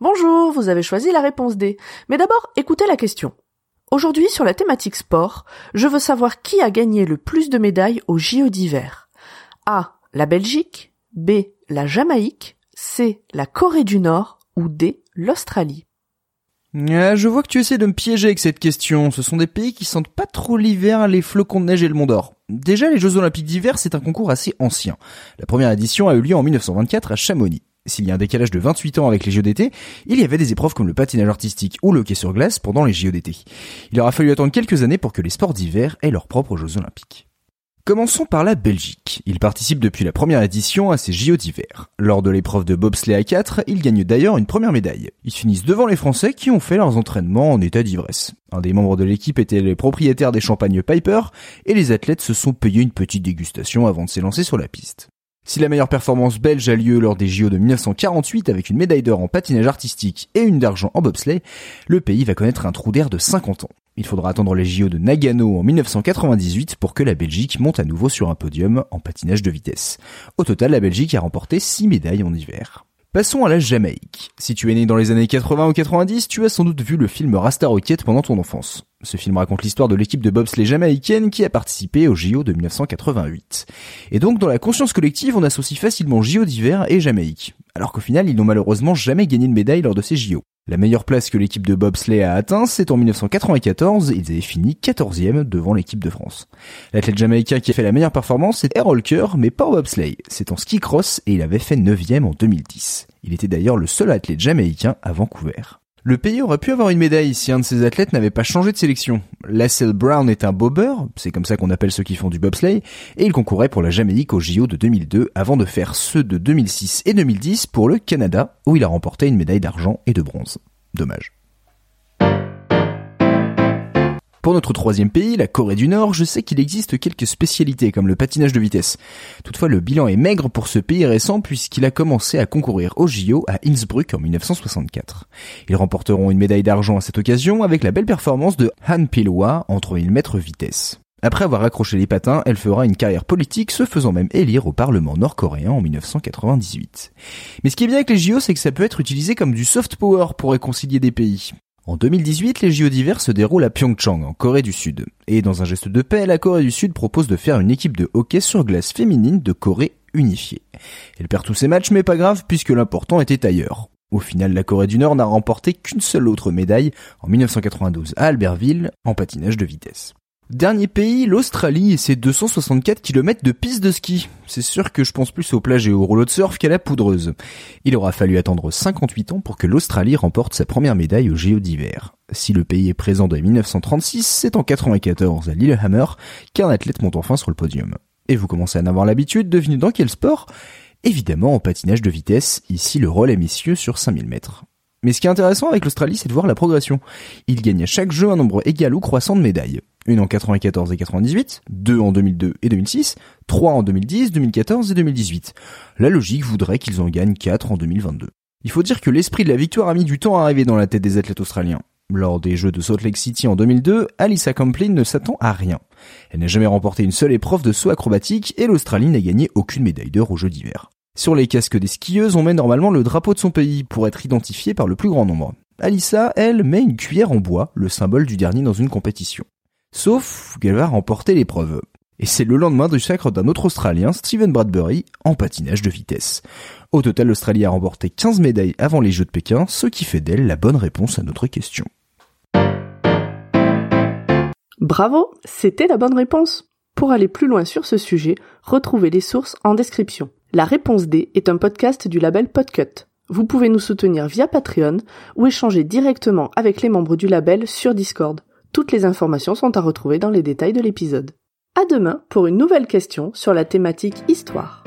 Bonjour, vous avez choisi la réponse D. Mais d'abord, écoutez la question. Aujourd'hui, sur la thématique sport, je veux savoir qui a gagné le plus de médailles aux JO d'hiver. A. La Belgique. B. La Jamaïque. C. La Corée du Nord. Ou D. L'Australie. Ah, je vois que tu essaies de me piéger avec cette question. Ce sont des pays qui sentent pas trop l'hiver, les flocons de neige et le Mont d'Or. Déjà, les Jeux Olympiques d'hiver, c'est un concours assez ancien. La première édition a eu lieu en 1924 à Chamonix. S'il y a un décalage de 28 ans avec les Jeux d'été, il y avait des épreuves comme le patinage artistique ou le hockey sur glace pendant les Jeux d'été. Il aura fallu attendre quelques années pour que les sports d'hiver aient leurs propres Jeux Olympiques. Commençons par la Belgique. Il participe depuis la première édition à ces JO d'hiver. Lors de l'épreuve de bobsleigh à 4, il gagne d'ailleurs une première médaille. Ils finissent devant les Français qui ont fait leurs entraînements en état d'ivresse. Un des membres de l'équipe était les propriétaires des champagnes Piper et les athlètes se sont payés une petite dégustation avant de s'élancer sur la piste. Si la meilleure performance belge a lieu lors des JO de 1948 avec une médaille d'or en patinage artistique et une d'argent en bobsleigh, le pays va connaître un trou d'air de 50 ans. Il faudra attendre les JO de Nagano en 1998 pour que la Belgique monte à nouveau sur un podium en patinage de vitesse. Au total, la Belgique a remporté 6 médailles en hiver. Passons à la Jamaïque. Si tu es né dans les années 80 ou 90, tu as sans doute vu le film Rasta Rocket pendant ton enfance. Ce film raconte l'histoire de l'équipe de bobsleigh jamaïcaine qui a participé au JO de 1988. Et donc, dans la conscience collective, on associe facilement JO d'hiver et Jamaïque. Alors qu'au final, ils n'ont malheureusement jamais gagné de médaille lors de ces JO. La meilleure place que l'équipe de bobsleigh a atteint, c'est en 1994, ils avaient fini 14e devant l'équipe de France. L'athlète jamaïcain qui a fait la meilleure performance, c'est Errol Kerr, mais pas au bobsleigh. C'est en ski cross et il avait fait 9e en 2010. Il était d'ailleurs le seul athlète jamaïcain à Vancouver. Le pays aurait pu avoir une médaille si un de ses athlètes n'avait pas changé de sélection. Lassell Brown est un bobber, c'est comme ça qu'on appelle ceux qui font du bobsleigh, et il concourait pour la Jamaïque au JO de 2002 avant de faire ceux de 2006 et 2010 pour le Canada, où il a remporté une médaille d'argent et de bronze. Dommage. Pour notre troisième pays, la Corée du Nord, je sais qu'il existe quelques spécialités comme le patinage de vitesse. Toutefois, le bilan est maigre pour ce pays récent puisqu'il a commencé à concourir au JO à Innsbruck en 1964. Ils remporteront une médaille d'argent à cette occasion avec la belle performance de Han Pilwa en 3000 mètres vitesse. Après avoir accroché les patins, elle fera une carrière politique, se faisant même élire au Parlement nord-coréen en 1998. Mais ce qui est bien avec les JO, c'est que ça peut être utilisé comme du soft power pour réconcilier des pays. En 2018, les JO d'hiver se déroulent à Pyeongchang, en Corée du Sud. Et dans un geste de paix, la Corée du Sud propose de faire une équipe de hockey sur glace féminine de Corée unifiée. Elle perd tous ses matchs, mais pas grave, puisque l'important était ailleurs. Au final, la Corée du Nord n'a remporté qu'une seule autre médaille en 1992 à Albertville, en patinage de vitesse. Dernier pays, l'Australie et ses 264 km de piste de ski. C'est sûr que je pense plus aux plages et aux rouleaux de surf qu'à la poudreuse. Il aura fallu attendre 58 ans pour que l'Australie remporte sa première médaille au JO d'hiver. Si le pays est présent dès 1936, c'est en 94 à Lillehammer qu'un athlète monte enfin sur le podium. Et vous commencez à en avoir l'habitude, devinez dans quel sport? Évidemment en patinage de vitesse, ici le relais messieurs sur 5000 mètres. Mais ce qui est intéressant avec l'Australie, c'est de voir la progression. Il gagne à chaque jeu un nombre égal ou croissant de médailles. Une en 94 et 98, deux en 2002 et 2006, trois en 2010, 2014 et 2018. La logique voudrait qu'ils en gagnent quatre en 2022. Il faut dire que l'esprit de la victoire a mis du temps à arriver dans la tête des athlètes australiens. Lors des Jeux de Salt Lake City en 2002, Alyssa Complin ne s'attend à rien. Elle n'a jamais remporté une seule épreuve de saut acrobatique et l'Australie n'a gagné aucune médaille d'or aux Jeux d'hiver. Sur les casques des skieuses, on met normalement le drapeau de son pays pour être identifié par le plus grand nombre. Alissa, elle, met une cuillère en bois, le symbole du dernier dans une compétition. Sauf qu'elle va remporter l'épreuve. Et c'est le lendemain du sacre d'un autre Australien, Steven Bradbury, en patinage de vitesse. Au total, l'Australie a remporté 15 médailles avant les Jeux de Pékin, ce qui fait d'elle la bonne réponse à notre question. Bravo, c'était la bonne réponse. Pour aller plus loin sur ce sujet, retrouvez les sources en description. La réponse D est un podcast du label Podcut. Vous pouvez nous soutenir via Patreon ou échanger directement avec les membres du label sur Discord. Toutes les informations sont à retrouver dans les détails de l'épisode. À demain pour une nouvelle question sur la thématique histoire.